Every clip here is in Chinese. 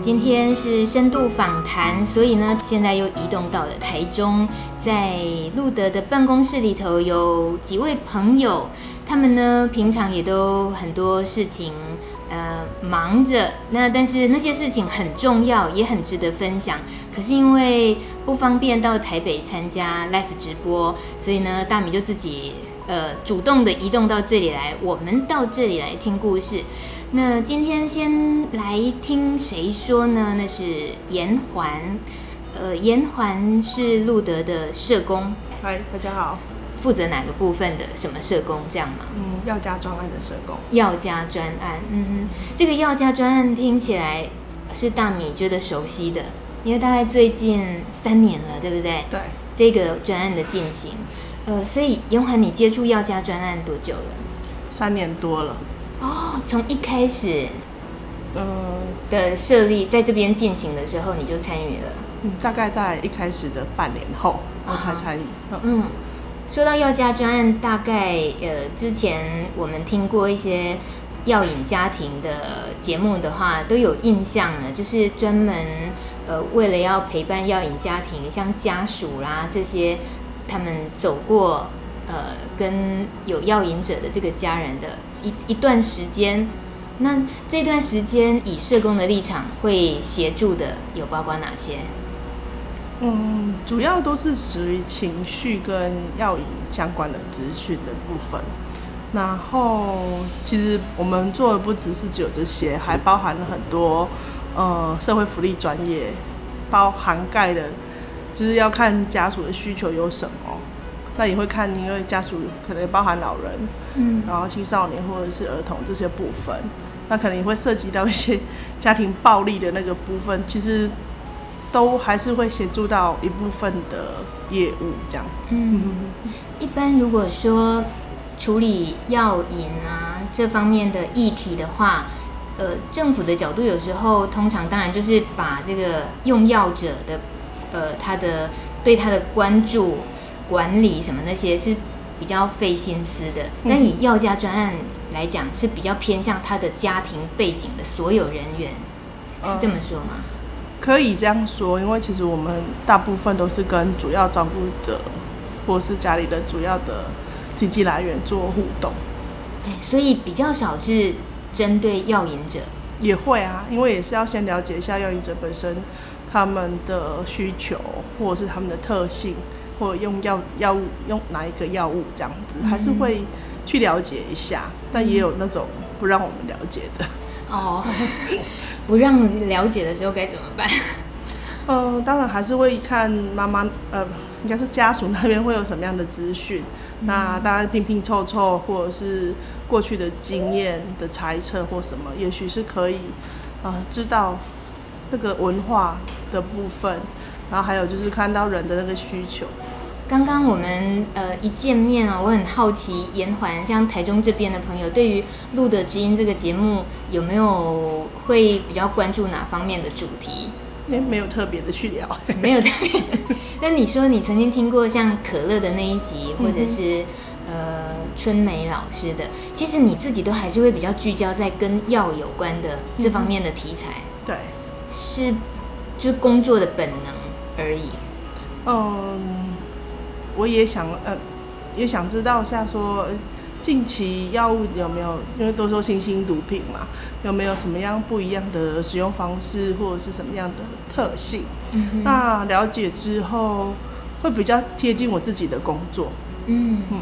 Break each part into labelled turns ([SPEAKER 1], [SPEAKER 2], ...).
[SPEAKER 1] 今天是深度访谈，所以呢，现在又移动到了台中，在路德的办公室里头有几位朋友，他们呢平常也都很多事情，呃，忙着。那但是那些事情很重要，也很值得分享。可是因为不方便到台北参加 live 直播，所以呢，大米就自己呃主动的移动到这里来，我们到这里来听故事。那今天先来听谁说呢？那是颜环，呃，颜环是路德的社工。
[SPEAKER 2] 嗨，大家好。
[SPEAKER 1] 负责哪个部分的什么社工这样吗？
[SPEAKER 2] 嗯，药家专案的社工。
[SPEAKER 1] 药家专案，嗯嗯，这个药家专案听起来是大米觉得熟悉的，因为大概最近三年了，对不对？
[SPEAKER 2] 对。
[SPEAKER 1] 这个专案的进行，呃，所以延环，你接触药家专案多久了？
[SPEAKER 2] 三年多了。
[SPEAKER 1] 哦，从一开始，呃的设立在这边进行的时候，你就参与了。
[SPEAKER 2] 嗯，大概在一开始的半年后，我才参与。
[SPEAKER 1] 哦。嗯，说到药家专案，大概呃之前我们听过一些药瘾家庭的节目的话，都有印象了，就是专门呃为了要陪伴药瘾家庭，像家属啦这些，他们走过呃跟有药瘾者的这个家人的。一一段时间，那这段时间以社工的立场会协助的有包括哪些？
[SPEAKER 2] 嗯，主要都是属于情绪跟药瘾相关的资讯的部分。然后，其实我们做的不只是只有这些，还包含了很多呃社会福利专业，包涵盖的，就是要看家属的需求有什么。那也会看，因为家属可能包含老人，嗯，然后青少年或者是儿童这些部分，那可能也会涉及到一些家庭暴力的那个部分，其实都还是会协助到一部分的业务这样子。嗯，
[SPEAKER 1] 一般如果说处理药瘾啊这方面的议题的话，呃，政府的角度有时候通常当然就是把这个用药者的，呃，他的对他的关注。管理什么那些是比较费心思的，但以药家专案来讲，是比较偏向他的家庭背景的所有人员，是这么说吗？嗯，
[SPEAKER 2] 可以这样说，因为其实我们大部分都是跟主要照顾者或是家里的主要的经济来源做互动，
[SPEAKER 1] 所以比较少是针对药瘾者。
[SPEAKER 2] 也会啊，因为也是要先了解一下药瘾者本身他们的需求或者是他们的特性。或用药药物用哪一个药物这样子，还是会去了解一下，嗯、但也有那种不让我们了解的
[SPEAKER 1] 哦。不让了解的时候该怎么办？
[SPEAKER 2] 呃，当然还是会看妈妈呃，应该是家属那边会有什么样的资讯。嗯、那当然拼拼凑凑，或者是过去的经验的猜测或什么，也许是可以呃知道那个文化的部分。然后还有就是看到人的那个需求。
[SPEAKER 1] 刚刚我们呃一见面哦，我很好奇延环，像台中这边的朋友，对于《录的知音》这个节目有没有会比较关注哪方面的主题？
[SPEAKER 2] 也没有特别的去聊，
[SPEAKER 1] 没有特别。那你说你曾经听过像可乐的那一集，或者是、嗯、呃春梅老师的，其实你自己都还是会比较聚焦在跟药有关的这方面的题材。
[SPEAKER 2] 嗯、对，
[SPEAKER 1] 是就工作的本能。而已。
[SPEAKER 2] 嗯，我也想，呃，也想知道一下，说近期药物有没有，因为都说新兴毒品嘛，有没有什么样不一样的使用方式，或者是什么样的特性？嗯。那了解之后，会比较贴近我自己的工作。
[SPEAKER 1] 嗯嗯。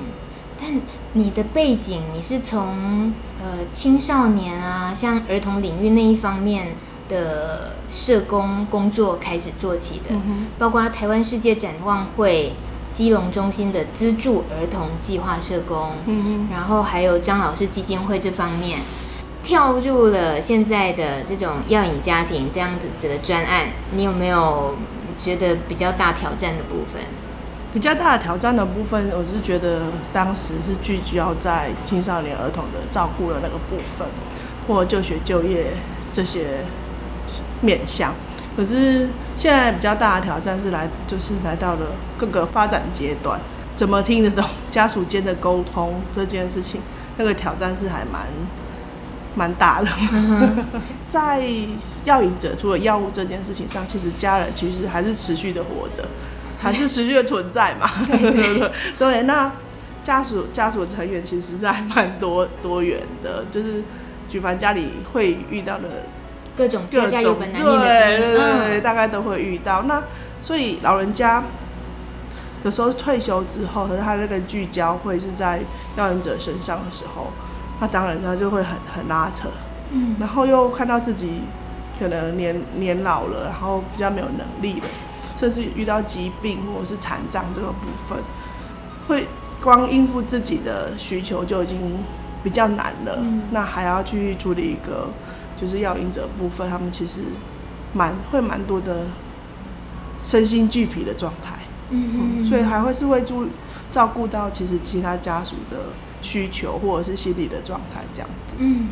[SPEAKER 1] 但你的背景，你是从呃青少年啊，像儿童领域那一方面。的社工工作开始做起的，嗯、包括台湾世界展望会基隆中心的资助儿童计划社工，嗯、哼然后还有张老师基金会这方面，跳入了现在的这种药瘾家庭这样子的专案。你有没有觉得比较大挑战的部分？
[SPEAKER 2] 比较大的挑战的部分，我是觉得当时是聚焦在青少年儿童的照顾的那个部分，或就学就业这些面向。可是现在比较大的挑战是来，就是来到了各个发展阶段，怎么听得懂家属间的沟通这件事情，那个挑战是还蛮蛮大的。在药瘾者除了药物这件事情上，其实家人其实还是持续的活着。还是持续的存在嘛？对对对，对。那家属家属成员其实在蛮多多元的，就是举凡家里会遇到的
[SPEAKER 1] 各种各家有本难
[SPEAKER 2] 念的对对对，大概都会遇到。那所以老人家有时候退休之后，可是他那个聚焦会是在要人者身上的时候，那当然他就会很很拉扯。嗯。然后又看到自己可能年年老了，然后比较没有能力了。甚至遇到疾病或者是残障这个部分，会光应付自己的需求就已经比较难了。嗯、那还要去处理一个就是药瘾者部分，他们其实蛮会蛮多的身心俱疲的状态。嗯，嗯，嗯，所以还会是会注照顾到其实其他家属的需求或者是心理的状态这样子。嗯，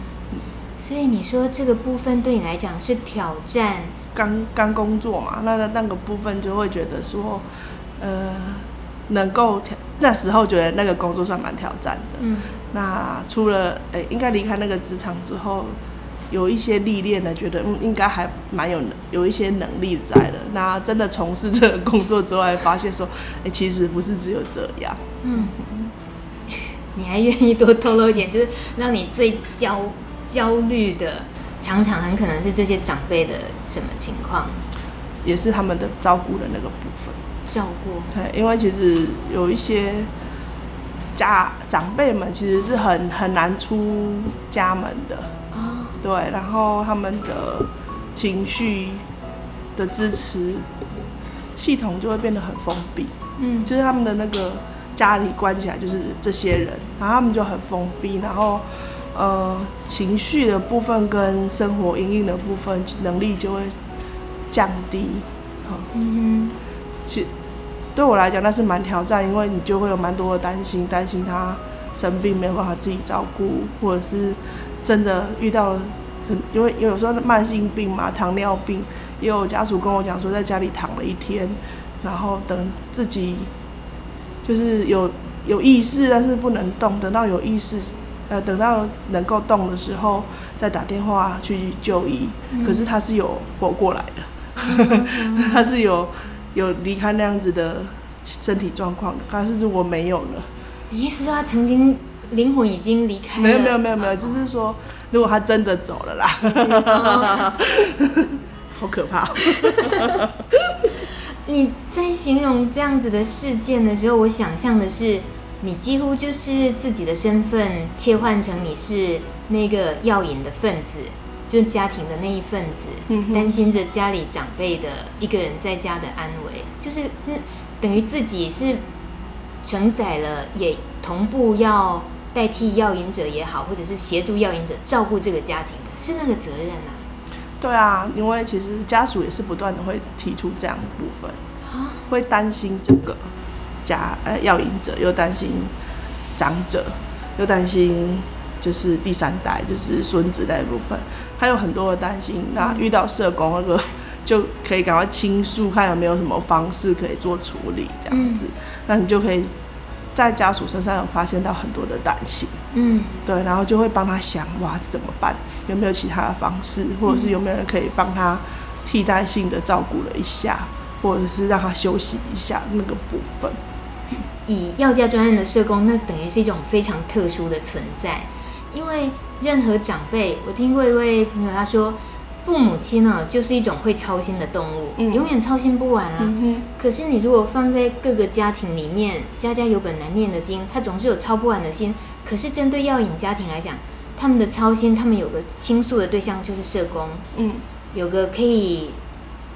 [SPEAKER 1] 所以你说这个部分对你来讲是挑战？
[SPEAKER 2] 刚刚工作嘛，那那个部分就会觉得说，呃，能够挑那时候觉得那个工作算蛮挑战的。嗯。那除了诶、欸，应该离开那个职场之后，有一些历练呢，觉得嗯，应该还蛮有有一些能力在的。那真的从事这个工作之外，发现说，哎、欸，其实不是只有这样。嗯。
[SPEAKER 1] 你还愿意多透露一点，就是让你最焦焦虑的？常常很可能是这些长辈的什么情况，
[SPEAKER 2] 也是他们的照顾的那个部分。
[SPEAKER 1] 照顾，
[SPEAKER 2] 对，因为其实有一些家长辈们其实是很很难出家门的啊。对，然后他们的情绪的支持系统就会变得很封闭。嗯，就是他们的那个家里关起来就是这些人，然后他们就很封闭，然后。呃，情绪的部分跟生活阴影的部分能力就会降低，嗯哼，其实对我来讲那是蛮挑战，因为你就会有蛮多的担心，担心他生病没有办法自己照顾，或者是真的遇到了很，因为有时候慢性病嘛，糖尿病，也有家属跟我讲说在家里躺了一天，然后等自己就是有有意识，但是不能动，等到有意识。呃，等到能够动的时候，再打电话去就医。嗯、可是他是有活过来的，嗯、他是有有离开那样子的身体状况的。可是如果没有了，
[SPEAKER 1] 你意思说他曾经灵魂已经离开了？
[SPEAKER 2] 没有没有没有没有，就是说如果他真的走了啦，哦、好可怕。
[SPEAKER 1] 你在形容这样子的事件的时候，我想象的是。你几乎就是自己的身份切换成你是那个药瘾的分子，就是家庭的那一份子，担心着家里长辈的一个人在家的安危，就是那等于自己是承载了，也同步要代替药瘾者也好，或者是协助药瘾者照顾这个家庭的，是那个责任啊。
[SPEAKER 2] 对啊，因为其实家属也是不断的会提出这样的部分，会担心这个。家呃，药瘾者又担心长者，又担心就是第三代，就是孙子那一部分，还有很多的担心。那遇到社工那个，就可以赶快倾诉，看有没有什么方式可以做处理，这样子，那你就可以在家属身上有发现到很多的担心。嗯，对，然后就会帮他想，哇，怎么办？有没有其他的方式，或者是有没有人可以帮他替代性的照顾了一下，或者是让他休息一下那个部分。
[SPEAKER 1] 以药家专业的社工，那等于是一种非常特殊的存在，因为任何长辈，我听过一位朋友他说，父母亲呢就是一种会操心的动物，嗯、永远操心不完啊。嗯、可是你如果放在各个家庭里面，家家有本难念的经，他总是有操不完的心。可是针对药瘾家庭来讲，他们的操心，他们有个倾诉的对象就是社工，嗯，有个可以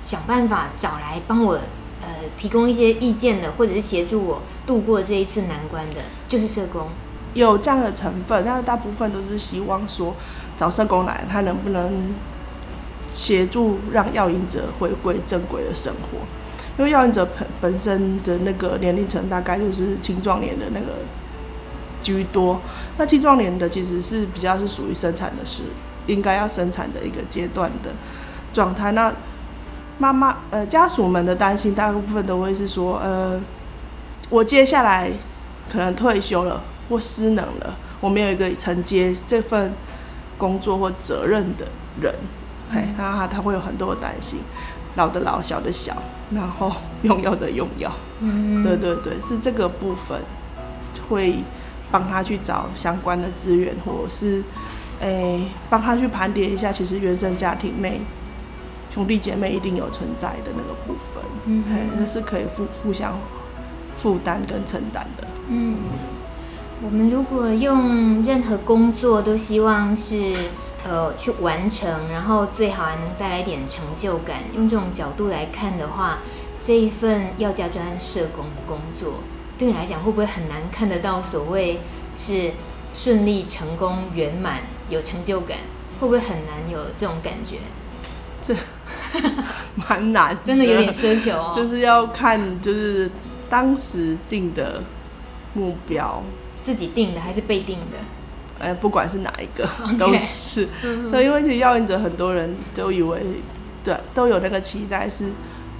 [SPEAKER 1] 想办法找来帮我。呃，提供一些意见的，或者是协助我度过这一次难关的，就是社工。
[SPEAKER 2] 有这样的成分，但是大部分都是希望说找社工来，他能不能协助让药瘾者回归正轨的生活？因为要引者本本身的那个年龄层大概就是青壮年的那个居多，那青壮年的其实是比较是属于生产的是应该要生产的一个阶段的状态。那妈妈呃家属们的担心大部分都会是说，呃，我接下来可能退休了或失能了，我没有一个承接这份工作或责任的人，嘿，那他他会有很多的担心。老的老，小的小，然后 用药的用药，嗯，对对对，是这个部分会帮他去找相关的资源，或者是诶帮他去盘点一下，其实原生家庭内兄弟姐妹一定有存在的那个部分，嗯，那是可以互互相负担跟承担的。嗯，
[SPEAKER 1] 我们如果用任何工作都希望是。呃，去完成，然后最好还能带来一点成就感。用这种角度来看的话，这一份药家专社工的工作，对你来讲会不会很难看得到所谓是顺利、成功、圆满、有成就感？会不会很难有这种感觉？
[SPEAKER 2] 这 蛮难，
[SPEAKER 1] 真的有点奢求哦。
[SPEAKER 2] 就是要看，就是当时定的目标，
[SPEAKER 1] 自己定的还是被定的？
[SPEAKER 2] 哎，不管是哪一个.都是。那因为其实药瘾者很多人都以为，对，都有那个期待，是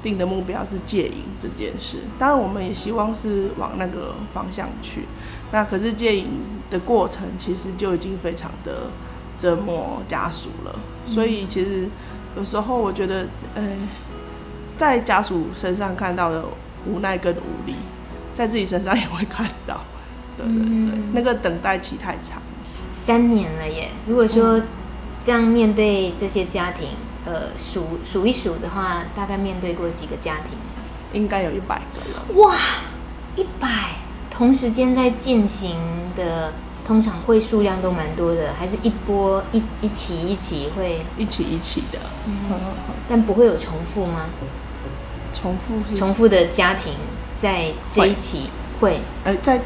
[SPEAKER 2] 定的目标是戒瘾这件事。当然，我们也希望是往那个方向去。那可是戒瘾的过程，其实就已经非常的折磨家属了。所以其实有时候我觉得，哎，在家属身上看到的无奈跟无力，在自己身上也会看到。对对对，那个等待期太长。
[SPEAKER 1] 三年了耶！如果说这样面对这些家庭，呃，数数一数的话，大概面对过几个家庭？
[SPEAKER 2] 应该有一百个了。
[SPEAKER 1] 哇，一百！同时间在进行的，通常会数量都蛮多的，还是一波一一起一起会
[SPEAKER 2] 一起一起的？嗯，
[SPEAKER 1] 但不会有重复吗？
[SPEAKER 2] 重复
[SPEAKER 1] 重复的家庭在这一起会？会
[SPEAKER 2] 呃，在。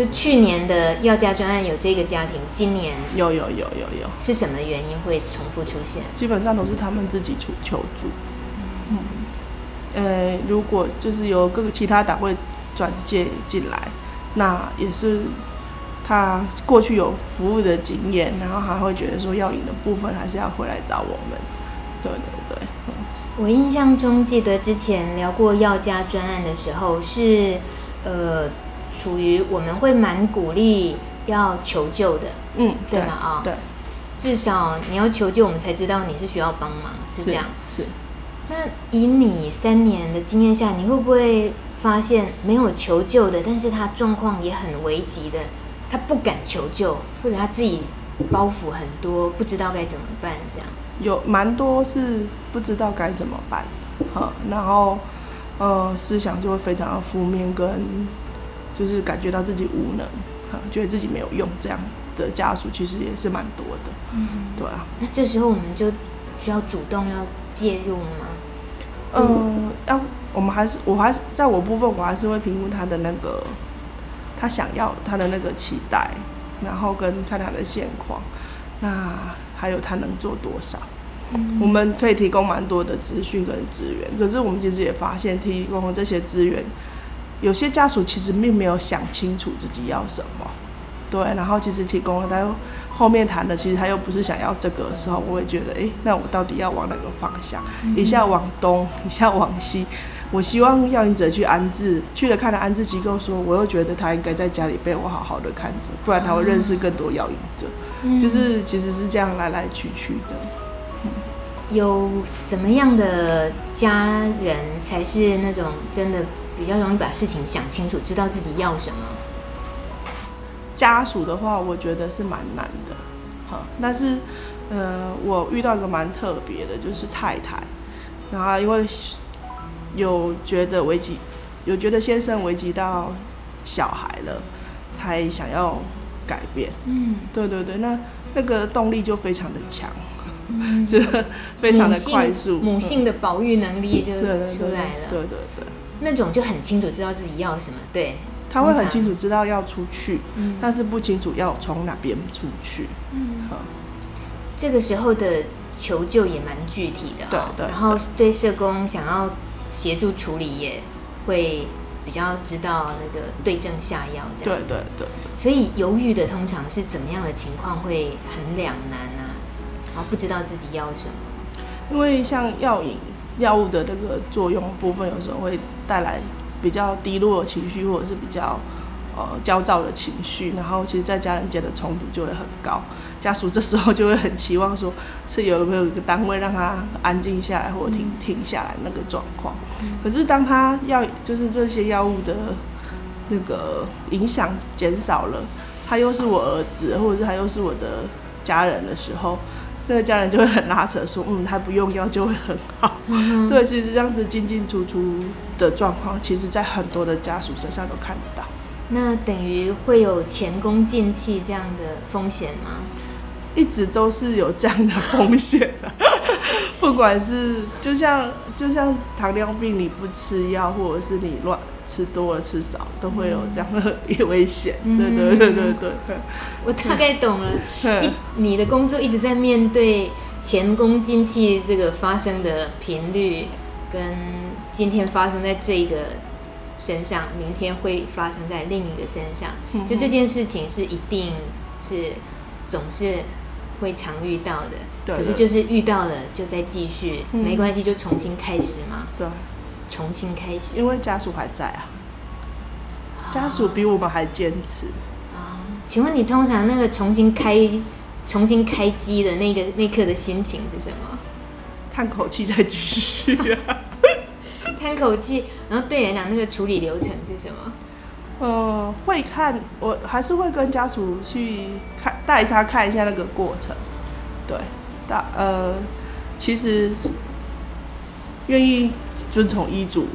[SPEAKER 1] 就去年的药家专案有这个家庭，今年
[SPEAKER 2] 有有有有有，
[SPEAKER 1] 是什么原因会重复出现？
[SPEAKER 2] 基本上都是他们自己求求助。嗯，呃，如果就是由各个其他单位转介进来，那也是他过去有服务的经验，然后还会觉得说药引的部分还是要回来找我们。对对对。嗯，
[SPEAKER 1] 我印象中记得之前聊过药家专案的时候是呃。处于我们会蛮鼓励要求救的，嗯，对吗？啊、哦，
[SPEAKER 2] 对，
[SPEAKER 1] 至少你要求救，我们才知道你是需要帮忙，是这样。
[SPEAKER 2] 是。
[SPEAKER 1] 那以你三年的经验下，你会不会发现没有求救的，但是他状况也很危急的，他不敢求救，或者他自己包袱很多，不知道该怎么办，这样？
[SPEAKER 2] 有蛮多是不知道该怎么办，哈，然后呃，思想就会非常的负面跟。就是感觉到自己无能，哈，觉得自己没有用，这样的家属其实也是蛮多的，嗯，对啊。
[SPEAKER 1] 那这时候我们就需要主动要介入吗？
[SPEAKER 2] 嗯、呃，要我们还是我还是在我部分，我还是会评估他的那个他想要他的那个期待，然后跟看他的现况，那还有他能做多少。嗯，我们可以提供蛮多的资讯跟资源，可是我们其实也发现提供这些资源。有些家属其实并没有想清楚自己要什么，对，然后其实提供了，但后面谈的其实他又不是想要这个的时候，我会觉得，哎，那我到底要往哪个方向？一下往东，一下往西。我希望药瘾者去安置，去了看了安置机构，说我又觉得他应该在家里被我好好的看着，不然他会认识更多药瘾者。就是其实是这样来来去去的。
[SPEAKER 1] 有怎么样的家人才是那种真的？比较容易把事情想清楚，知道自己要什么。
[SPEAKER 2] 家属的话，我觉得是蛮难的，哈。但是，呃，我遇到一个蛮特别的，就是太太，然后因为有觉得危及，有觉得先生危及到小孩了，才想要改变。嗯，对对对，那那个动力就非常的强，嗯，就非常的快速，
[SPEAKER 1] 母性，的保育能力就出来了。对对对。
[SPEAKER 2] 对对对
[SPEAKER 1] 那种就很清楚知道自己要什么，对，
[SPEAKER 2] 他会很清楚知道要出去，嗯，但是不清楚要从哪边出去，嗯，
[SPEAKER 1] 这个时候的求救也蛮具体的，哦，对对，然后对社工想要协助处理，也会比较知道那个对症下药这样。
[SPEAKER 2] 对对对。
[SPEAKER 1] 所以犹豫的通常是怎么样的情况会很两难啊？然后不知道自己要什么。
[SPEAKER 2] 因为像药瘾药物的那个作用部分，有时候会带来比较低落的情绪，或者是比较呃焦躁的情绪，然后其实在家人间的冲突就会很高。家属这时候就会很期望说，是有没有一个单位让他安静下来，或者停停下来那个状况。可是当他要就是这些药物的那个影响减少了，他又是我儿子，或者是他又是我的家人的时候，那个家人就会很拉扯说，嗯，他不用药就会很好。嗯、对，其实这样子进进出出的状况，其实在很多的家属身上都看得到。
[SPEAKER 1] 那等于会有前功尽弃这样的风险吗？
[SPEAKER 2] 一直都是有这样的风险的，不管是就像就像糖尿病，你不吃药，或者是你乱吃多了吃少，都会有这样的一危险。对对对对对，
[SPEAKER 1] 我大概懂了。一你的工作一直在面对前功尽弃这个发生的频率，跟今天发生在这个身上，明天会发生在另一个身上，就这件事情是一定是总是。会常遇到的，对可是就是遇到了就再继续，嗯、没关系，就重新开始嘛。
[SPEAKER 2] 对，
[SPEAKER 1] 重新开始，
[SPEAKER 2] 因为家属还在啊，家属比我们还坚持
[SPEAKER 1] 啊。请问你通常那个重新开、重新开机的那个那刻的心情是什么？
[SPEAKER 2] 叹口气再继续啊，
[SPEAKER 1] 叹口气，然后对人讲那个处理流程是什么？
[SPEAKER 2] 呃，会看，我还是会跟家属去看，带他看一下那个过程。对，大呃，其实愿意遵从医嘱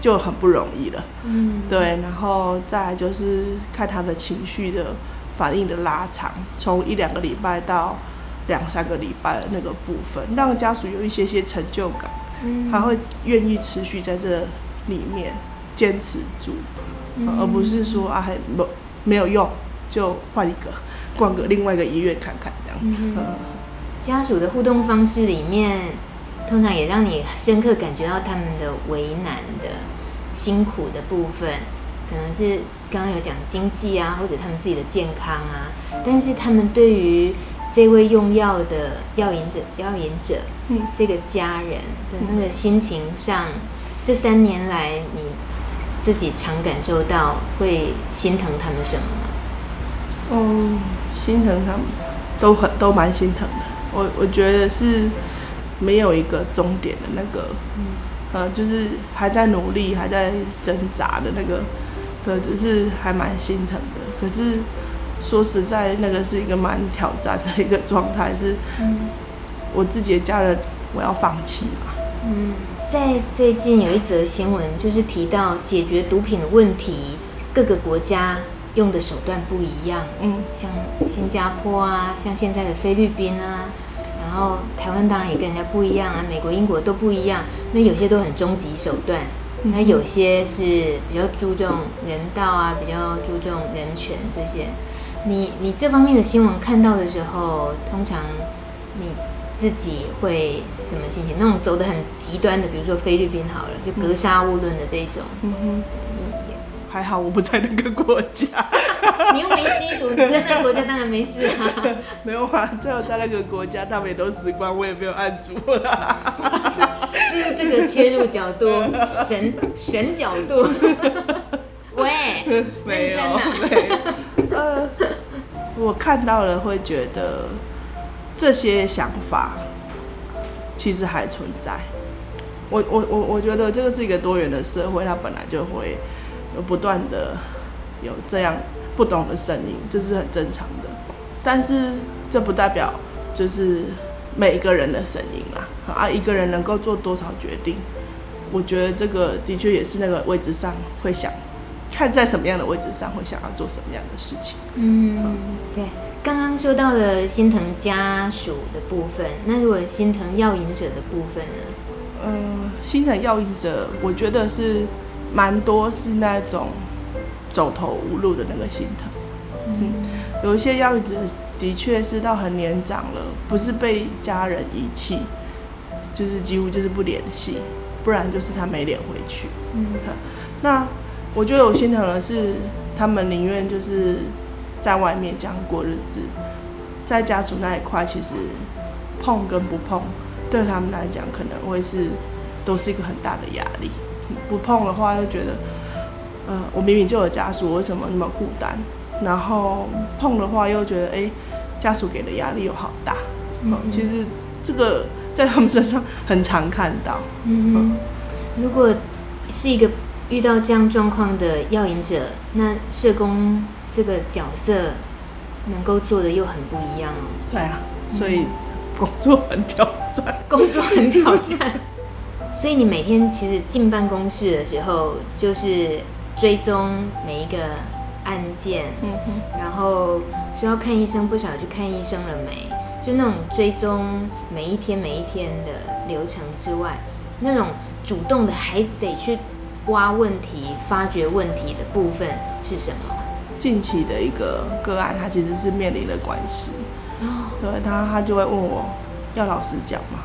[SPEAKER 2] 就很不容易了。嗯，对，然后再就是看他的情绪的反应的拉长，从一两个礼拜到两三个礼拜的那个部分，让家属有一些些成就感，嗯，他会愿意持续在这里面坚持住。而不是说啊，还没没有用，就换一个，逛个另外一个医院看看这样。嗯，
[SPEAKER 1] 家属的互动方式里面，通常也让你深刻感觉到他们的为难的、辛苦的部分，可能是刚刚有讲经济啊，或者他们自己的健康啊。但是他们对于这位用药的药瘾者、药瘾者，嗯，这个家人的那个心情上，这三年来你。自己常感受到会心疼他们什么吗？
[SPEAKER 2] 嗯，心疼他们，都很都蛮心疼的。我我觉得是没有一个终点的那个，嗯，呃，就是还在努力，还在挣扎的那个，对，就是还蛮心疼的。可是说实在，那个是一个蛮挑战的一个状态，是，我自己的家人，我要放弃嘛，嗯。
[SPEAKER 1] 在最近有一则新闻，就是提到解决毒品的问题，各个国家用的手段不一样。嗯，像新加坡啊，像现在的菲律宾啊，然后台湾当然也跟人家不一样啊，美国、英国都不一样。那有些都很终极手段，那有些是比较注重人道啊，比较注重人权这些。你你这方面的新闻看到的时候，通常你。自己会什么心情？那种走得很极端的，比如说菲律宾好了，就格杀勿论的这种。嗯哼，
[SPEAKER 2] 还好我不在那个国家。
[SPEAKER 1] 你又没吸毒，你在那个国家当然没事啊。
[SPEAKER 2] 没有啊，最后在那个国家，他们也都死光，我也没有按住啦。
[SPEAKER 1] 嗯，这个切入角度，神神角度。喂，
[SPEAKER 2] 没有，没有。呃，我看到了会觉得。这些想法其实还存在。我我我我觉得这个是一个多元的社会，它本来就会有不断的有这样不懂的声音，这是很正常的。但是这不代表就是每一个人的声音啦。啊，一个人能够做多少决定，我觉得这个的确也是那个位置上会想。看在什么样的位置上会想要做什么样的事情。
[SPEAKER 1] 嗯，对，刚刚说到了心疼家属的部分，那如果心疼药瘾者的部分呢？
[SPEAKER 2] 嗯、呃，心疼药瘾者，我觉得是蛮多是那种走投无路的那个心疼。嗯，有一些药瘾者的确是到很年长了，不是被家人遗弃，就是几乎就是不联系。不然就是他没脸回去。嗯，那我觉得我心疼的是，他们宁愿就是在外面这样过日子，在家属那一块，其实碰跟不碰，对他们来讲可能会是都是一个很大的压力。不碰的话，又觉得，呃，我明明就有家属，为什么那么孤单？然后碰的话，又觉得，哎、欸，家属给的压力又好大。嗯，其实这个在他们身上很常看到。
[SPEAKER 1] 嗯，嗯，如果是一个遇到这样状况的要引者，那社工这个角色能够做的又很不一样哦。
[SPEAKER 2] 对啊，所以工作很挑战。
[SPEAKER 1] 工作很挑战。所以你每天其实进办公室的时候，就是追踪每一个案件，嗯哼，然后说要看医生，不晓得去看医生了没？就那种追踪每一天每一天的流程之外，那种主动的还得去挖问题、发掘问题的部分是什么？
[SPEAKER 2] 近期的一个个案，他其实是面临了官司，哦，对他，他就会问我要老实讲嘛。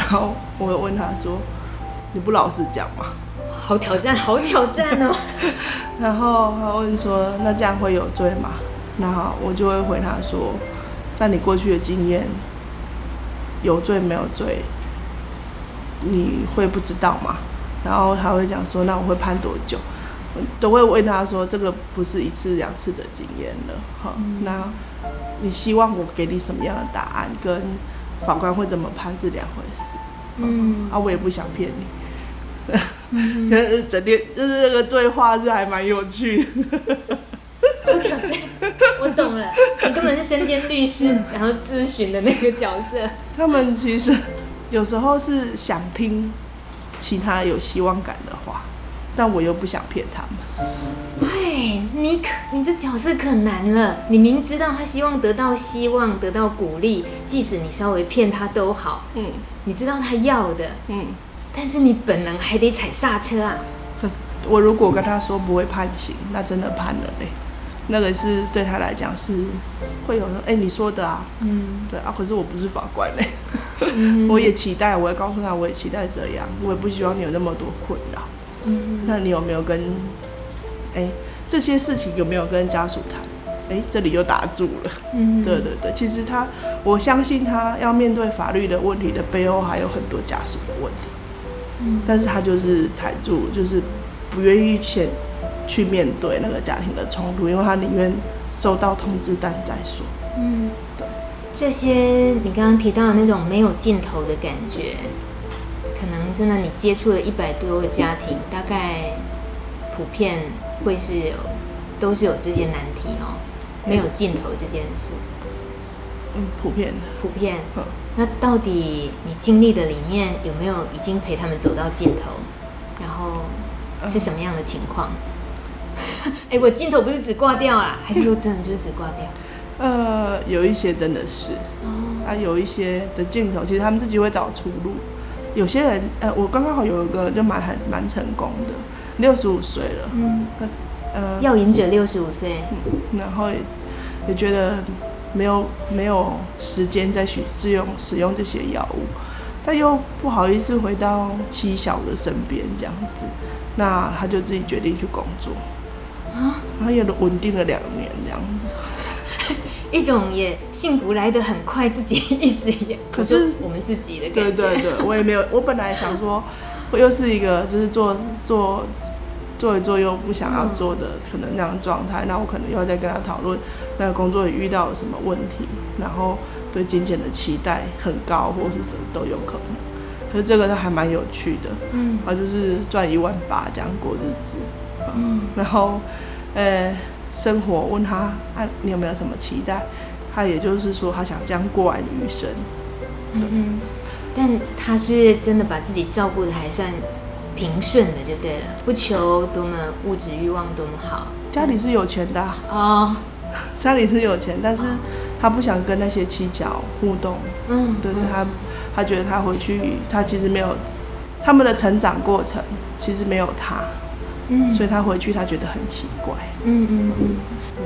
[SPEAKER 2] 然后我问他说：“你不老实讲吗？”
[SPEAKER 1] 好挑战，好挑战哦。
[SPEAKER 2] 然后他问说：“那这样会有罪吗？”然后我就会回他说：“在你过去的经验，有罪没有罪，你会不知道吗？”然后他会讲说：“那我会判多久？”我都会问他说：“这个不是一次两次的经验了，哈，那你希望我给你什么样的答案？跟？”法官会怎么判是两回事，嗯，啊，我也不想骗你，嗯，就是整天就是这个对话是还蛮有趣的。
[SPEAKER 1] 我懂了，你根本是身兼律师，然后咨询的那个角色。
[SPEAKER 2] 他们其实有时候是想听其他有希望感的话，但我又不想骗他们。
[SPEAKER 1] 哎，你可你这角色可难了。你明知道他希望得到希望，得到鼓励，即使你稍微骗他都好。嗯，你知道他要的。嗯，但是你本能还得踩刹车啊。
[SPEAKER 2] 可是我如果跟他说不会判刑，那真的判了嘞。那个是对他来讲是会有人哎，你说的啊。嗯，对啊。可是我不是法官嘞。嗯，我也期待，我也告诉他，我也期待这样。我也不希望你有那么多困扰。嗯，那你有没有跟？哎，这些事情有没有跟家属谈？哎，这里又打住了。嗯，对对对，其实他，我相信他要面对法律的问题的背后，还有很多家属的问题。嗯，但是他就是踩住，就是不愿意先去面对那个家庭的冲突，因为他宁愿收到通知单再说。嗯，对。
[SPEAKER 1] 这些你刚刚提到的那种没有尽头的感觉，可能真的你接触了一百多个家庭，嗯，大概普遍。会是有，都是有这些难题哦，没有尽头这件事。
[SPEAKER 2] 嗯，普遍的。
[SPEAKER 1] 普遍。嗯。那到底你经历的里面有没有已经陪他们走到尽头？然后是什么样的情况？哎、嗯，我尽头不是只挂掉啦，还是说真的就是只挂掉？
[SPEAKER 2] 呃，有一些真的是。哦。啊，有一些的镜头，其实他们自己会找出路。有些人，呃，我刚刚好有一个就蛮很蛮成功的。六十五岁了，嗯，
[SPEAKER 1] 呃，要引者六十五岁，
[SPEAKER 2] 然后也，也觉得没有没有时间再去使用使用这些药物，但又不好意思回到妻小的身边这样子，那他就自己决定去工作，啊，然后也稳定了两年这样子，
[SPEAKER 1] 一种也幸福来得很快，自己一时也，可是我们自己的感觉，
[SPEAKER 2] 对对对，我也没有，我本来想说，我又是一个就是做做。做一做又不想要做的可能那样状态，那我可能又要再跟他讨论那个工作遇到了什么问题，然后对金钱的期待很高或者是什么都有可能。可是这个都还蛮有趣的，嗯，他就是赚一万八这样过日子，嗯，然后呃生活问他啊你有没有什么期待？他也就是说他想这样过完余生，
[SPEAKER 1] 嗯嗯，但他是真的把自己照顾的还算。平顺的就对了，不求多么物质欲望多么好。
[SPEAKER 2] 家里是有钱的啊，哦，家里是有钱，但是他不想跟那些七角互动。嗯，对对，他他觉得他回去，他其实没有他们的成长过程，其实没有他。嗯，所以他回去他觉得很奇怪。嗯嗯嗯，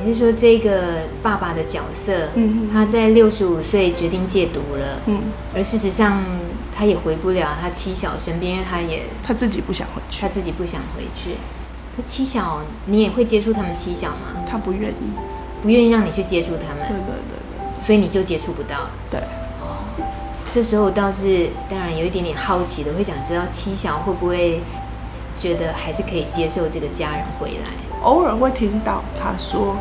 [SPEAKER 1] 你是说这个爸爸的角色，嗯，他在六十五岁决定戒毒了，嗯，而事实上。他也回不了他妻小身边，因为他也
[SPEAKER 2] 他自己不想回去，
[SPEAKER 1] 他自己不想回去。可妻小，你也会接触他们妻小吗？
[SPEAKER 2] 他不愿意，
[SPEAKER 1] 不愿意让你去接触他们。
[SPEAKER 2] 对对对对，
[SPEAKER 1] 所以你就接触不到。
[SPEAKER 2] 对。
[SPEAKER 1] 哦这时候倒是当然有一点点好奇的，会想知道妻小会不会觉得还是可以接受这个家人回来。
[SPEAKER 2] 偶尔会听到他说，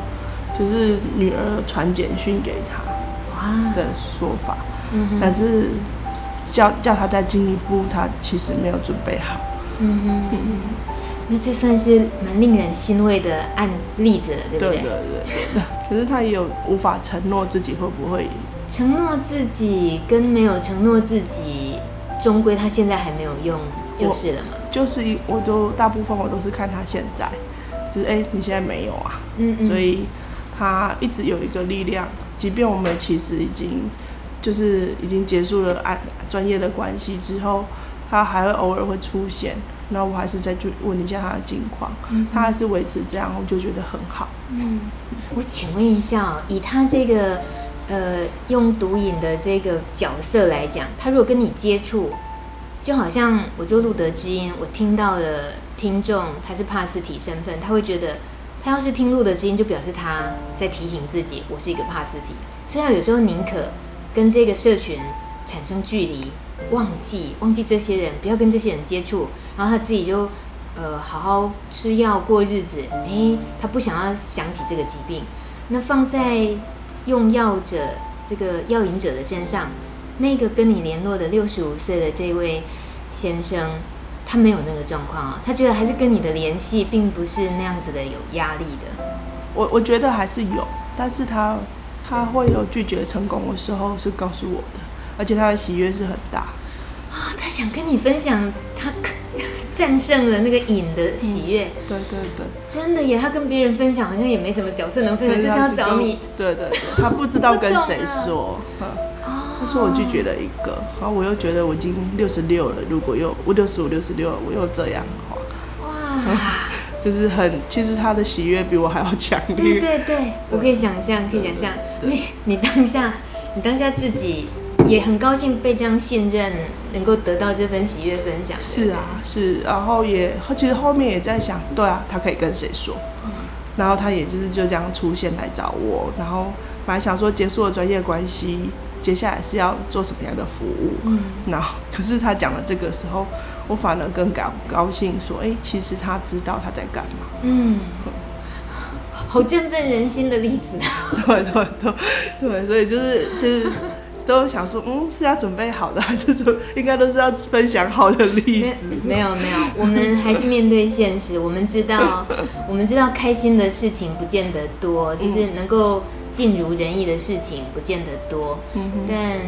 [SPEAKER 2] 就是女儿传简讯给他，哇的说法，嗯哼，但是叫叫他再进一步，他其实没有准备好。嗯哼，
[SPEAKER 1] 那这算是蛮令人欣慰的案例子了，对不对？
[SPEAKER 2] 对对对对。可是他也有无法承诺自己会不会。
[SPEAKER 1] 承诺自己跟没有承诺自己，终归他现在还没有用，就是了嘛。
[SPEAKER 2] 就是一，我都大部分我都是看他现在，就是哎、欸，你现在没有啊，嗯，嗯，所以他一直有一个力量，即便我们其实已经就是已经结束了按专业的关系之后，他还会偶尔会出现，那我还是再去问一下他的近况，嗯，他还是维持这样，我就觉得很好。
[SPEAKER 1] 嗯，我请问一下，以他这个。呃，用毒瘾的这个角色来讲，他如果跟你接触，就好像我做路德之音，我听到的听众他是帕斯提身份，他会觉得他要是听路德知音，就表示他在提醒自己，我是一个帕斯提。所以有时候宁可跟这个社群产生距离，忘记忘记这些人，不要跟这些人接触，然后他自己就呃好好吃药过日子。诶，他不想要想起这个疾病，那放在。用药者这个药瘾者的身上，那个跟你联络的六十五岁的这位先生，他没有那个状况啊，他觉得还是跟你的联系并不是那样子的有压力的。
[SPEAKER 2] 我我觉得还是有，但是他他会有拒绝成功的时候是告诉我的，而且他的喜悦是很大。
[SPEAKER 1] 啊，他想跟你分享他。战胜了那个瘾的喜悦，
[SPEAKER 2] 嗯，对对对，
[SPEAKER 1] 真的耶！他跟别人分享好像也没什么角色能分享，就是要找你。
[SPEAKER 2] 对对对，他不知道跟谁说，嗯，他说我拒绝了一个，然后我又觉得我已经六十六了，如果又我六十五、六十六，我又这样的话，哇，就是很，其实他的喜悦比我还要强烈。
[SPEAKER 1] 对对对，我可以想象，可以想象，你你当下，你当下自己。也很高兴被这样信任，能够得到这份喜悦分享。
[SPEAKER 2] 是啊，是，然后也其实后面也在想，对啊，他可以跟谁说？嗯，然后他也就是就这样出现来找我，然后本来想说结束了专业关系，接下来是要做什么样的服务？嗯，然后可是他讲了这个时候，我反而更高高兴，说，哎，其实他知道他在干嘛。嗯，
[SPEAKER 1] 好振奋人心的例子。
[SPEAKER 2] 对对对对，所以就是就是。都想说，嗯，是要准备好的，还是说应该都是要分享好的例子？
[SPEAKER 1] 没有没有，我们还是面对现实。我们知道，我们知道开心的事情不见得多，就是能够尽如人意的事情不见得多，嗯、但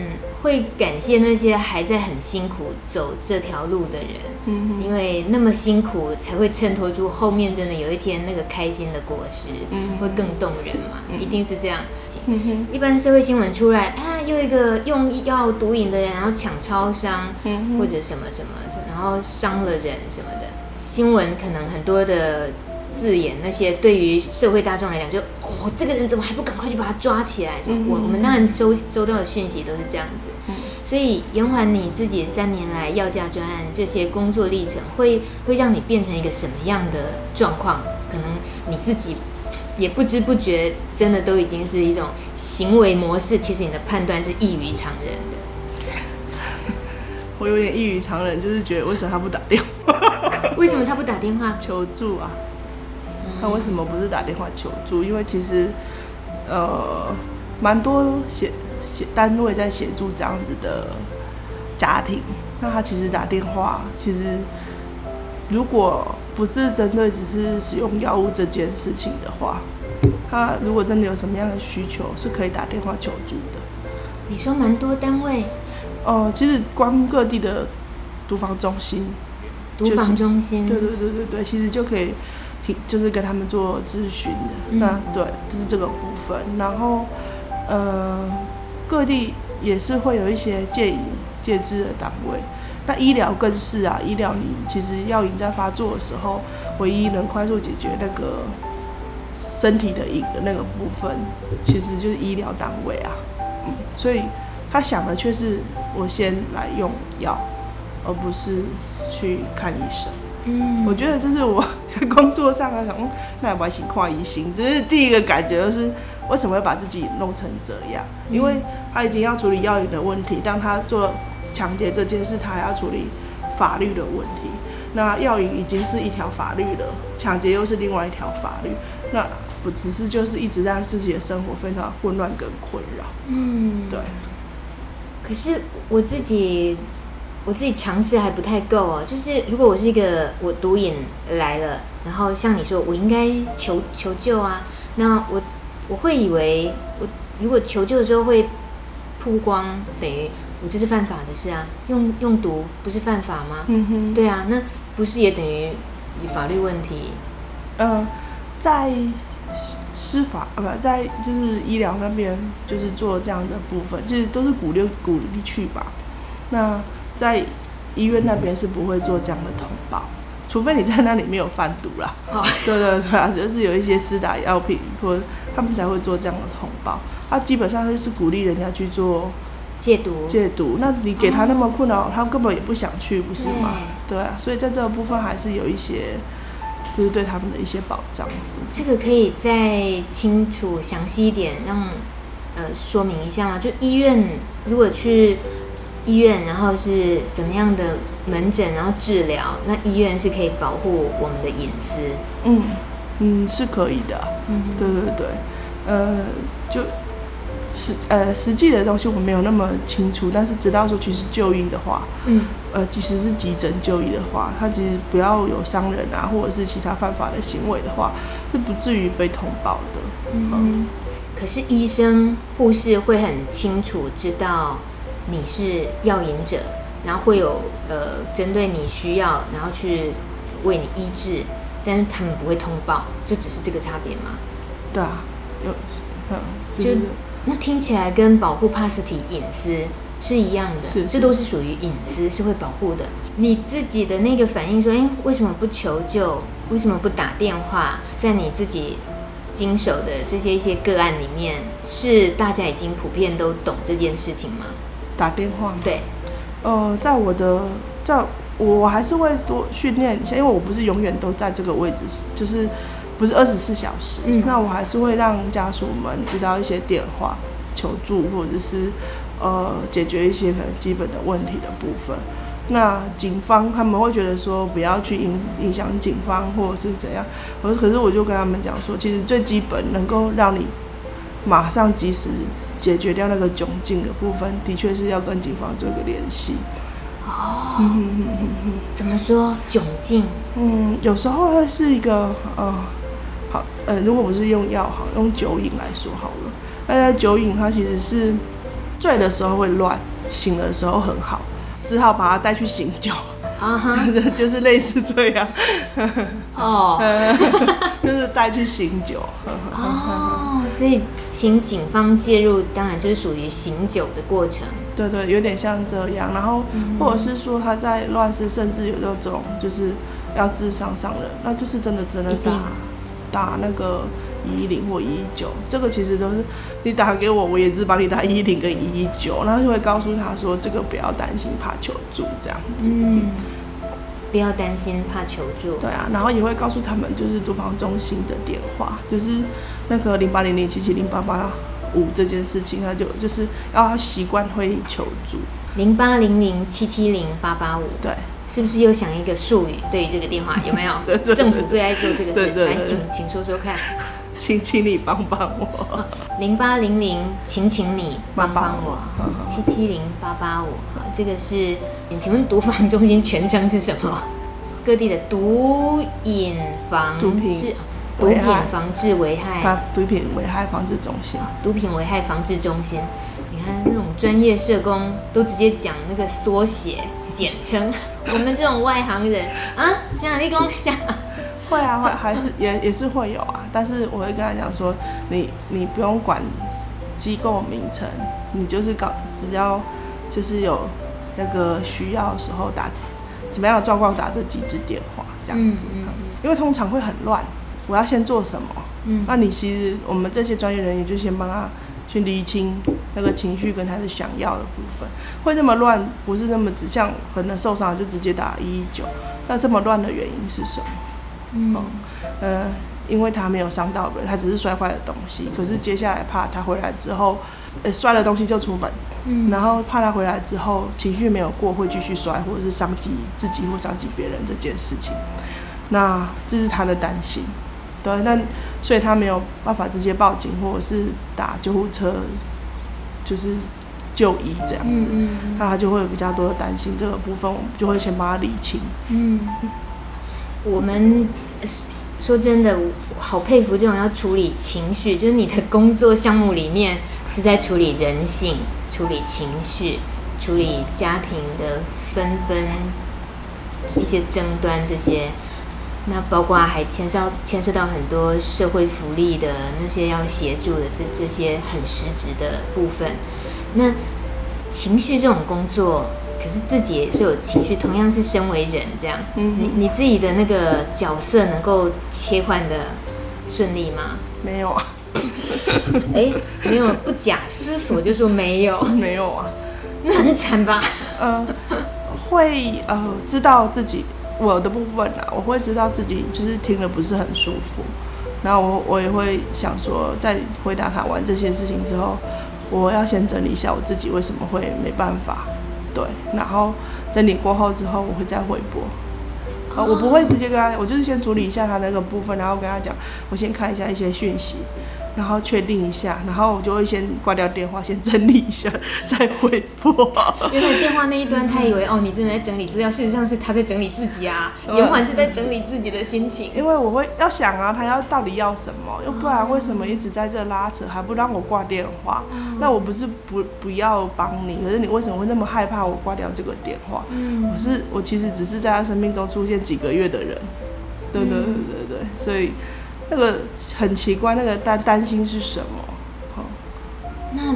[SPEAKER 1] 会感谢那些还在很辛苦走这条路的人，嗯，因为那么辛苦才会衬托出后面真的有一天那个开心的果实，嗯，会更动人嘛，嗯、一定是这样。嗯、一般社会新闻出来啊，又一个用药毒瘾的人，然后抢超商，嗯，或者什么什么，然后伤了人什么的，新闻可能很多的。字眼那些对于社会大众来讲，就哦，这个人怎么还不赶快去把他抓起来？什么？我我们当然收收到的讯息都是这样子。所以延缓你自己三年来要价专案这些工作历程，会会让你变成一个什么样的状况？可能你自己也不知不觉，真的都已经是一种行为模式。其实你的判断是异于常人的。
[SPEAKER 2] 我有点异于常人，就是觉得为什么他不打电话？
[SPEAKER 1] 为什么他不打电话
[SPEAKER 2] 求助啊？他为什么不是打电话求助？因为其实，呃，蛮多协协单位在协助这样子的家庭。那他其实打电话，其实如果不是针对只是使用药物这件事情的话，他如果真的有什么样的需求，是可以打电话求助的。
[SPEAKER 1] 你说蛮多单位？
[SPEAKER 2] 哦、呃，其实光各地的毒防中心，
[SPEAKER 1] 毒防中心，
[SPEAKER 2] 对对对对对，其实就可以。就是跟他们做咨询的，那对，就是这个部分。然后，呃，各地也是会有一些戒瘾戒治的单位。那医疗更是啊，医疗你其实药瘾在发作的时候，唯一能快速解决那个身体的瘾的那个部分，其实就是医疗单位啊。嗯，所以他想的却是我先来用药，而不是去看医生。嗯，我觉得这是我在 工作上啊，想，那也不行，跨医心，这是第一个感觉，就是为什么会把自己弄成这样？因为他已经要处理药瘾的问题，但他做抢劫这件事，他还要处理法律的问题。那药瘾已经是一条法律了，抢劫又是另外一条法律，那不只是就是一直让自己的生活非常混乱跟困扰。嗯，对。
[SPEAKER 1] 可是我自己。我自己尝试还不太够哦，就是如果我是一个我毒瘾来了，然后像你说，我应该求求救啊，那我我会以为我如果求救的时候会曝光，等于我这是犯法的事啊，用用毒不是犯法吗？嗯哼，对啊，那不是也等于法律问题？
[SPEAKER 2] 呃，在司法啊不在就是医疗那边就是做这样的部分，就是都是鼓励鼓励去吧，那。在医院那边是不会做这样的通报，除非你在那里没有贩毒啦。哦，对对对啊，就是有一些私打药品，或他们才会做这样的通报。他基本上就是鼓励人家去做
[SPEAKER 1] 戒毒。
[SPEAKER 2] 戒毒，那你给他那么困扰，哦，他根本也不想去，不是吗？对啊，所以在这个部分还是有一些，就是对他们的一些保障。
[SPEAKER 1] 这个可以再清楚详细一点，让呃说明一下吗？就医院如果去。医院，然后是怎么样的门诊，然后治疗？那医院是可以保护我们的隐私。
[SPEAKER 2] 嗯嗯，是可以的。嗯，对对对，呃，就实呃实际的东西我没有那么清楚，但是知道说其实就医的话，嗯，呃，即使是急诊就医的话，他其实不要有伤人啊，或者是其他犯法的行为的话，是不至于被通报的。嗯，嗯，
[SPEAKER 1] 可是医生、护士会很清楚知道。你是药引者，然后会有呃针对你需要，然后去为你医治，但是他们不会通报，就只是这个差别吗？
[SPEAKER 2] 对啊，有，嗯，
[SPEAKER 1] 就是、就那听起来跟保护帕斯体隐私是一样的，是，是这都是属于隐私，是会保护的。你自己的那个反应说，哎，为什么不求救？为什么不打电话？在你自己经手的这些一些个案里面，是大家已经普遍都懂这件事情吗？
[SPEAKER 2] 打电话吗？
[SPEAKER 1] 对，
[SPEAKER 2] 呃，在我的，在我还是会多训练一下，因为我不是永远都在这个位置，就是不是二十四小时，嗯，那我还是会让家属们知道一些电话求助，或者是呃解决一些可能基本的问题的部分。那警方他们会觉得说不要去影影响警方或者是怎样，可是可是我就跟他们讲说，其实最基本能够让你。马上及时解决掉那个窘境的部分，的确是要跟警方做一个联系。
[SPEAKER 1] 哦，怎么说窘境？
[SPEAKER 2] 嗯，有时候它是一个呃，好呃，如果不是用药好，用酒瘾来说好了。呃，酒瘾它其实是醉的时候会乱，醒的时候很好，只好把它带去醒酒。啊哈，就是类似这样。哦，就是带去醒酒。
[SPEAKER 1] 哦，所以。请警方介入，当然就是属于醒酒的过程。
[SPEAKER 2] 对对，有点像这样。然后，或者是说他在乱世，甚至有那种就是要自伤伤人，那就是真的真的打打那个一一零或一一九。这个其实都是你打给我，我也是帮你打一一零跟一一九，然后就会告诉他说这个不要担心，怕求助这样子。嗯，
[SPEAKER 1] 不要担心，怕求助。
[SPEAKER 2] 对啊，然后也会告诉他们就是租房中心的电话，就是。那个零八零零七七零八八五这件事情，他就就是要习惯会求助。
[SPEAKER 1] 零八零零七七零八八五，
[SPEAKER 2] 对，
[SPEAKER 1] 是不是又想一个术语？对于这个电话有没有？对对对对，政府最爱做这个事，来，请请说说看。
[SPEAKER 2] 请请你帮帮我。
[SPEAKER 1] 零八零零，请请你帮帮我。七七零八八五，好，这个是。请问毒防中心全称是什么？各地的毒瘾防治。毒品防治危害，
[SPEAKER 2] 毒品危害防治中心。
[SPEAKER 1] 毒品危害防治中心，你看那种专业社工都直接讲那个缩写简称，我们这种外行人啊，想立功下，
[SPEAKER 2] 会啊会，还是也也是会有啊。但是我会跟他讲说，你你不用管机构名称，你就是搞，只要就是有那个需要的时候打，怎么样的状况打这几支电话这样子，嗯嗯，因为通常会很乱。我要先做什么？嗯，那你其实我们这些专业人员就先帮他去厘清那个情绪跟他的想要的部分，会那么乱，不是那么只像可能受伤就直接打一一九，那这么乱的原因是什么？嗯，呃，因为他没有伤到人，他只是摔坏了东西，可是接下来怕他回来之后，呃，摔了东西就出门，嗯，然后怕他回来之后情绪没有过会继续摔，或者是伤及自己或伤及别人这件事情，那这是他的担心，对，那所以他没有办法直接报警或者是打救护车。就是就医这样子，嗯嗯、那他就会有比较多的担心，这个部分我们就会先帮他理清。
[SPEAKER 1] 嗯，我们说真的，好佩服这种要处理情绪，就是你的工作项目里面是在处理人性、处理情绪、处理家庭的纷纷、一些争端这些。那包括还牵涉牵涉到很多社会福利的那些要协助的这这些很实质的部分。那情绪这种工作，可是自己也是有情绪，同样是身为人这样。嗯，你你自己的那个角色能够切换的顺利吗？
[SPEAKER 2] 没有啊。
[SPEAKER 1] 哎，没有，不假思索就说没有。
[SPEAKER 2] 没有啊。
[SPEAKER 1] 那很惨吧？
[SPEAKER 2] 呃，会呃知道自己。我的部分、啊，我会知道自己就是听了不是很舒服，然后我我也会想说，在回答他完这些事情之后，我要先整理一下我自己为什么会没办法，对，然后整理过后之后，我会再回拨，呃，我不会直接跟他，我就是先处理一下他那个部分，然后跟他讲，我先看一下一些讯息。然后确定一下，然后我就会先挂掉电话，先整理一下，再回拨。
[SPEAKER 1] 原来电话那一端，他以为哦，你真的在整理资料，事实上是他在整理自己啊，延缓是在整理自己的心情。
[SPEAKER 2] 因为我会要想啊，他要到底要什么，要不然为什么一直在这拉扯，还不让我挂电话？那我不是不不要帮你，可是你为什么会那么害怕我挂掉这个电话？我是我其实只是在他生命中出现几个月的人，对对对对对，所以。那个很奇怪，那个担担心是什么？好，
[SPEAKER 1] 那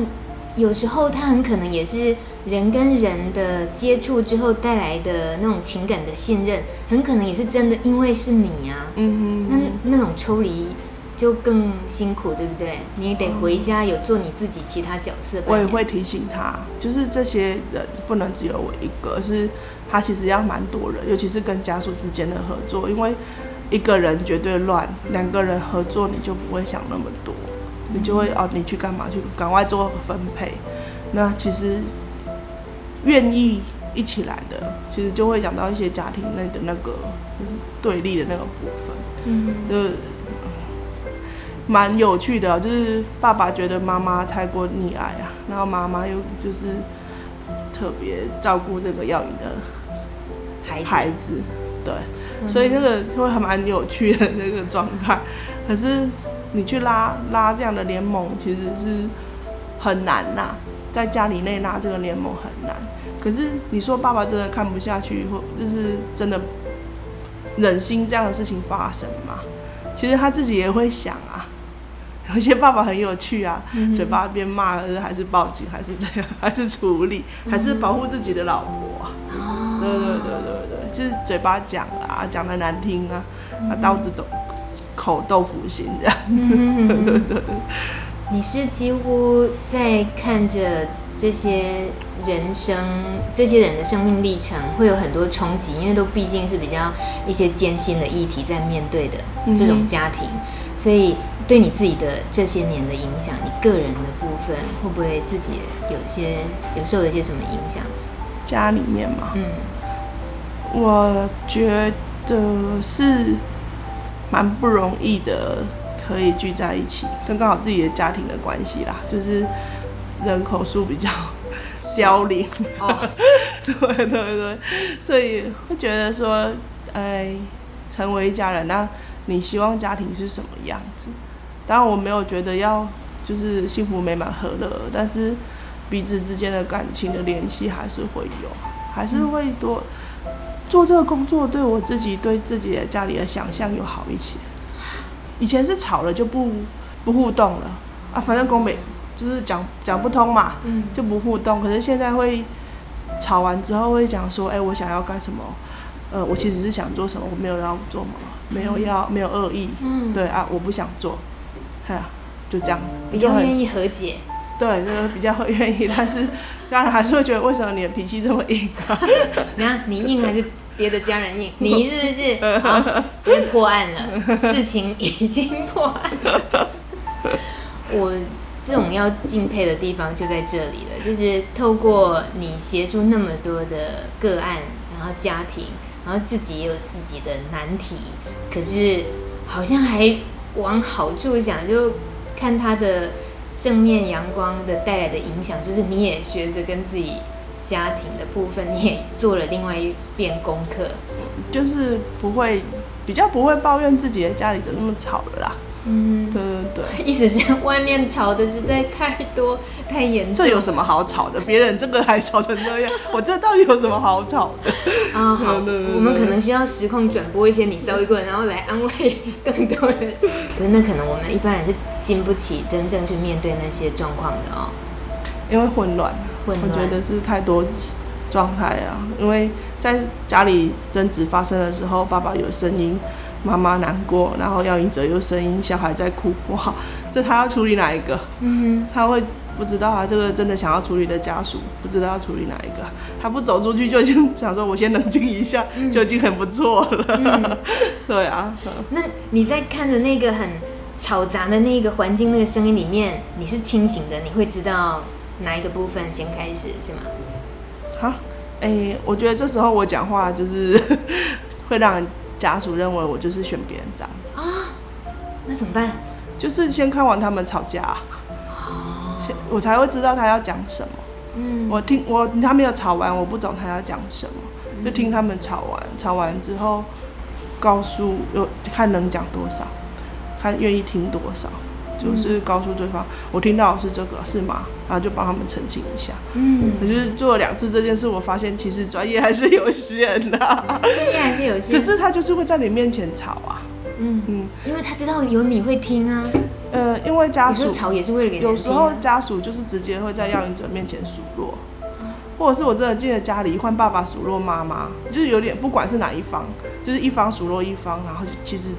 [SPEAKER 1] 有时候他很可能也是人跟人的接触之后带来的那种情感的信任，很可能也是真的，因为是你啊。嗯哼，那那种抽离就更辛苦，对不对？你也得回家有做你自己其他角色。
[SPEAKER 2] 我也会提醒他，就是这些人不能只有我一个，是他其实要蛮多人，尤其是跟家属之间的合作，因为。一个人绝对乱，两个人合作你就不会想那么多，你就会哦，你去干嘛去，赶快做分配。那其实愿意一起来的，其实就会讲到一些家庭内的那个就是对立的那个部分，嗯，就蛮有趣的，就是爸爸觉得妈妈太过溺爱啊，然后妈妈又就是特别照顾这个要你的孩孩子，对。所以那个就会还蛮有趣的那个状态，可是你去拉拉这样的联盟其实是很难呐，在家里内拉这个联盟很难。可是你说爸爸真的看不下去，或就是真的忍心这样的事情发生吗？其实他自己也会想啊，有些爸爸很有趣啊，嘴巴边骂还是报警，还是这样，还是处理，还是保护自己的老婆啊。对对对对对。就是嘴巴讲啊，讲的难听啊，啊刀子都口豆腐心这样。子、对对对。
[SPEAKER 1] 你是几乎在看着这些人生，这些人的生命历程会有很多冲击，因为都毕竟是比较一些艰辛的议题在面对的这种家庭，嗯、所以对你自己的这些年的影响，你个人的部分会不会自己有一些有受了一些什么影响？
[SPEAKER 2] 家里面嘛，嗯。我觉得是蛮不容易的，可以聚在一起，跟刚好自己的家庭的关系啦，就是人口数比较凋零，哦、对对对，所以会觉得说，哎，成为一家人，那你希望家庭是什么样子？当然我没有觉得要就是幸福美满和乐，但是彼此之间的感情的联系还是会有，还是会多。嗯做这个工作对我自己对自己的家里的想象有好一些。以前是吵了就不不互动了啊，反正宫美就是讲讲不通嘛，就不互动。可是现在会吵完之后会讲说，哎，我想要干什么？呃，我其实是想做什么，我没有要做嘛，没有要没有恶意。嗯，对啊，我不想做，哎呀，就这样。
[SPEAKER 1] 比较愿意和解。
[SPEAKER 2] 对，就是比较会愿意，但是当然还是会觉得为什么你的脾气这么硬啊？
[SPEAKER 1] 你看你硬还是别的家人硬？你是不是？好，先破案了，事情已经破案了。我这种要敬佩的地方就在这里了，就是透过你协助那么多的个案，然后家庭，然后自己也有自己的难题，可是好像还往好处想，就看他的。正面阳光的带来的影响，就是你也学着跟自己家庭的部分，你也做了另外一遍功课，
[SPEAKER 2] 就是不会比较不会抱怨自己的家里怎么那么吵了啦。嗯，对对对，
[SPEAKER 1] 意思 是外面吵的实在太多太严重。
[SPEAKER 2] 这有什么好吵的？别人这个还吵成这样，我这到底有什么好吵的？
[SPEAKER 1] 啊，好，我们可能需要实况转播一些你遭遇过，然后来安慰更多人。可是那可能我们一般人是经不起真正去面对那些状况的哦，
[SPEAKER 2] 因为混乱，混乱，我觉得是太多状态啊。因为在家里争执发生的时候，爸爸有声音。妈妈难过，然后要赢者有声音，小孩在哭，哇，这他要处理哪一个？嗯哼，他会不知道啊，这个真的想要处理的家属不知道要处理哪一个，他不走出去就已经想说，我先冷静一下，嗯、就已经很不错了。嗯、对啊，
[SPEAKER 1] 那你在看着那个很吵杂的那个环境，那个声音里面，你是清醒的，你会知道哪一个部分先开始是吗？
[SPEAKER 2] 好，哎、欸，我觉得这时候我讲话就是 会让人。家属认为我就是选别人脏
[SPEAKER 1] 啊，那怎么办？
[SPEAKER 2] 就是先看完他们吵架，哦，我才会知道他要讲什么。嗯，我听我他没有吵完，我不懂他要讲什么，就听他们吵完，吵完之后告诉又看能讲多少，看愿意听多少。就是告诉对方，我听到是这个，是吗？然后就帮他们澄清一下。嗯，可是做了两次这件事，我发现其实专业还是有限的。专
[SPEAKER 1] 业还是有限。
[SPEAKER 2] 可是他就是会在你面前吵啊。嗯
[SPEAKER 1] 嗯，因为他知道有你会听啊。
[SPEAKER 2] 呃，因为家属
[SPEAKER 1] 吵也是为了给你。
[SPEAKER 2] 有时候家属就是直接会在要赢者面前数落，或者是我真的进了家里换爸爸数落妈妈，就是有点不管是哪一方，就是一方数落一方，然后其实。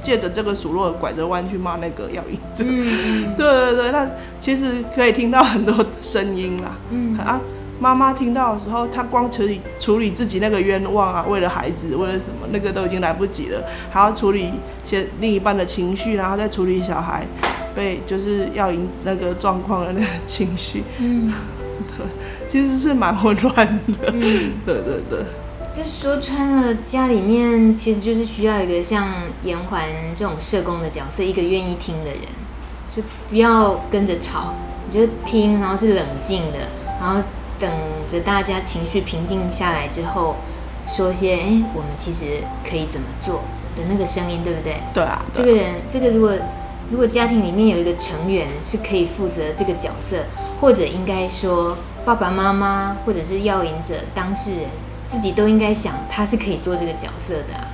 [SPEAKER 2] 借着这个数落拐着弯去骂那个要赢者，嗯、对对对，那其实可以听到很多声音啦。嗯啊，妈妈听到的时候，她光处理处理自己那个冤枉啊，为了孩子，为了什么，那个都已经来不及了，还要处理些另一半的情绪，然后再处理小孩被就是要赢那个状况的那个情绪。嗯，对，其实是蛮混乱的。嗯，对对对。
[SPEAKER 1] 就说穿了，家里面其实就是需要一个像延环这种社工的角色，一个愿意听的人，就不要跟着吵，你就听，然后是冷静的，然后等着大家情绪平静下来之后，说些哎、欸，我们其实可以怎么做的那个声音，对不对？
[SPEAKER 2] 对啊。
[SPEAKER 1] 这个人，这个如果如果家庭里面有一个成员是可以负责这个角色，或者应该说爸爸妈妈或者是要赢者当事人。自己都应该想，他是可以做这个角色的啊。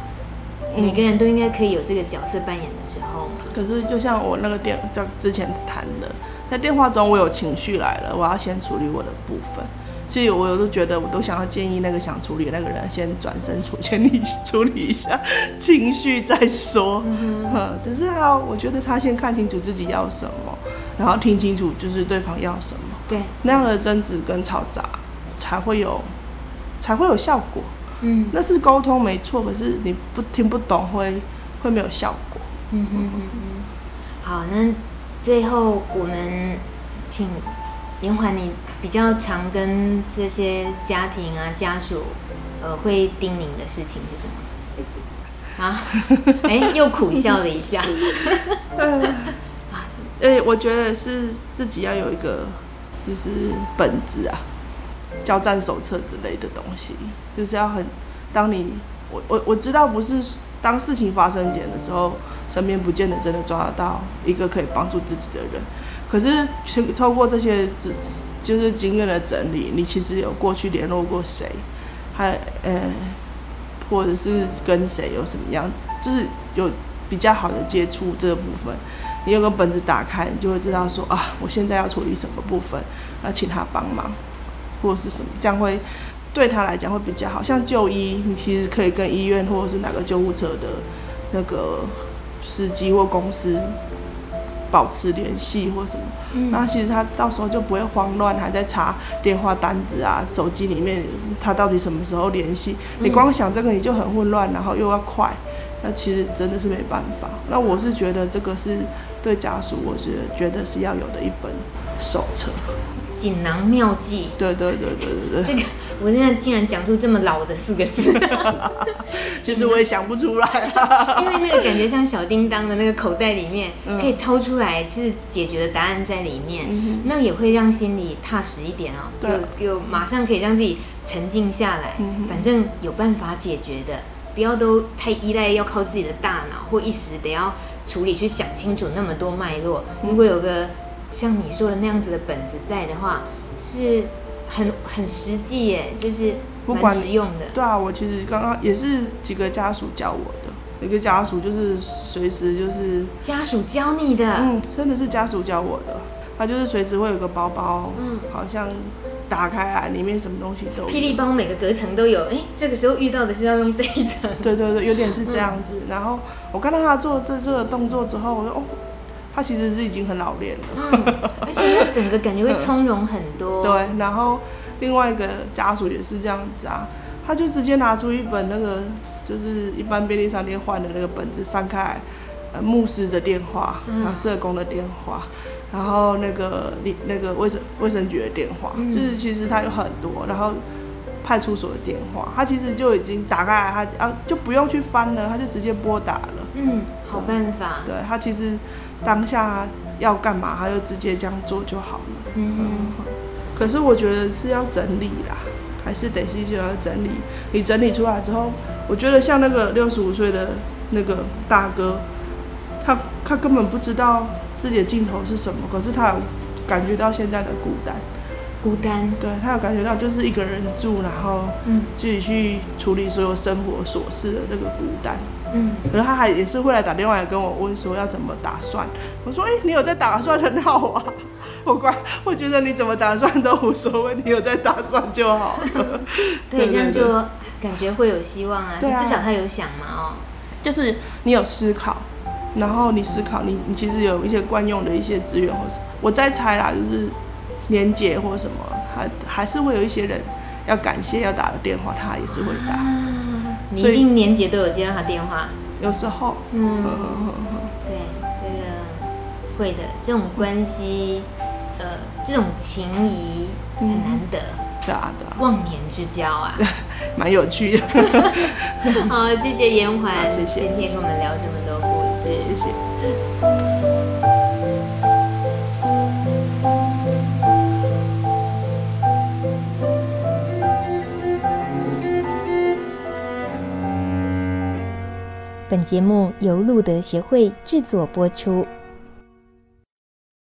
[SPEAKER 1] 嗯，每个人都应该可以有这个角色扮演的时候嘛。
[SPEAKER 2] 可是，就像我那个电在之前谈的，在电话中我有情绪来了，我要先处理我的部分。其实我有时候觉得，我都想要建议那个想处理那个人先转身处，先你处理一下 情绪再说。只是他，我觉得他先看清楚自己要什么，然后听清楚就是对方要什么。
[SPEAKER 1] 对，
[SPEAKER 2] 那样的争执跟吵杂才会有。才会有效果，嗯，那是沟通没错，可是你不听不懂会会没有效果，嗯嗯嗯
[SPEAKER 1] 嗯。好，那最后我们请延缓，你比较常跟这些家庭啊家属，呃，会叮咛的事情是什么？啊，哎、欸，又苦笑了一下。
[SPEAKER 2] 啊，哎，我觉得是自己要有一个就是本子啊。交战手册之类的东西，就是要很，当你我我我知道不是当事情发生点的时候，身边不见得真的抓得到一个可以帮助自己的人，可是透过这些只就是经验的整理，你其实有过去联络过谁，还呃，或者是跟谁有什么样，就是有比较好的接触这个部分，你有个本子打开，你就会知道说啊，我现在要处理什么部分，要请他帮忙。或者是什么，这样会对他来讲会比较好。像就医，你其实可以跟医院或者是哪个救护车的那个司机或公司保持联系或什么。嗯，那其实他到时候就不会慌乱，还在查电话单子啊，手机里面他到底什么时候联系？你光想这个你就很混乱，然后又要快，那其实真的是没办法。那我是觉得这个是对家属，我是觉得是要有的一本手册。
[SPEAKER 1] 锦囊妙计，
[SPEAKER 2] 对对对对对对，
[SPEAKER 1] 这个我现在竟然讲出这么老的四个字，
[SPEAKER 2] 其实我也想不出来，
[SPEAKER 1] 因为那个感觉像小叮当的那个口袋里面可以掏出来，其实解决的答案在里面，嗯、那也会让心里踏实一点哦，就就马上可以让自己沉静下来，嗯、反正有办法解决的，不要都太依赖要靠自己的大脑或一时得要处理去想清楚那么多脉络，如果有个。像你说的那样子的本子在的话，是很很实际耶，就是蛮实用的。
[SPEAKER 2] 对啊，我其实刚刚也是几个家属教我的，一个家属就是随时就是
[SPEAKER 1] 家属教你的，
[SPEAKER 2] 嗯，真的是家属教我的。他就是随时会有个包包，嗯，好像打开来里面什么东西都有。
[SPEAKER 1] 霹雳包每个隔层都有，哎、欸，这个时候遇到的是要用这一层。
[SPEAKER 2] 对对对，有点是这样子。嗯、然后我看到他做这这个动作之后，我说哦。他其实是已经很老练了，
[SPEAKER 1] 嗯，而且他整个感觉会从容很多。
[SPEAKER 2] 对，然后另外一个家属也是这样子啊，他就直接拿出一本那个就是一般便利商店换的那个本子，翻开来，呃，牧师的电话，啊，社工的电话，然后那个你那个卫生卫生局的电话，嗯，就是其实他有很多，然后派出所的电话，他其实就已经打开来，他啊就不用去翻了，他就直接拨打了。
[SPEAKER 1] 嗯，好办法。
[SPEAKER 2] 对，他其实。当下要干嘛，他就直接这样做就好了。嗯嗯。可是我觉得是要整理啦，还是得继续要整理。你整理出来之后，我觉得像那个六十五岁的那个大哥，他他根本不知道自己的尽头是什么，可是他有感觉到现在的孤单。
[SPEAKER 1] 孤单。对，
[SPEAKER 2] 他有感觉到就是一个人住，然后自己去处理所有生活琐事的那个孤单。嗯，可是他还也是会来打电话来跟我问说要怎么打算。我说，哎、欸，你有在打算很好啊。我怪，我觉得你怎么打算都无所谓，你有在打算就好
[SPEAKER 1] 了。对，这样就感觉会有希望啊。对啊，至少他有想嘛，哦，
[SPEAKER 2] 就是你有思考，然后你思考，你你其实有一些惯用的一些资源，或是我在猜啦，就是年节或什么，还还是会有一些人要感谢要打的电话，他也是会打。啊
[SPEAKER 1] 你一定年节都有接到他电话，
[SPEAKER 2] 有时候，
[SPEAKER 1] 嗯，对，这个会的，这种关系，呃，这种情谊很难得，
[SPEAKER 2] 对啊，对啊，
[SPEAKER 1] 忘年之交啊，
[SPEAKER 2] 蛮有趣的。
[SPEAKER 1] 好，谢谢严环，
[SPEAKER 2] 谢谢，
[SPEAKER 1] 今天跟我们聊这么多故事，
[SPEAKER 2] 谢谢。
[SPEAKER 3] 本节目由路德协会制作播出。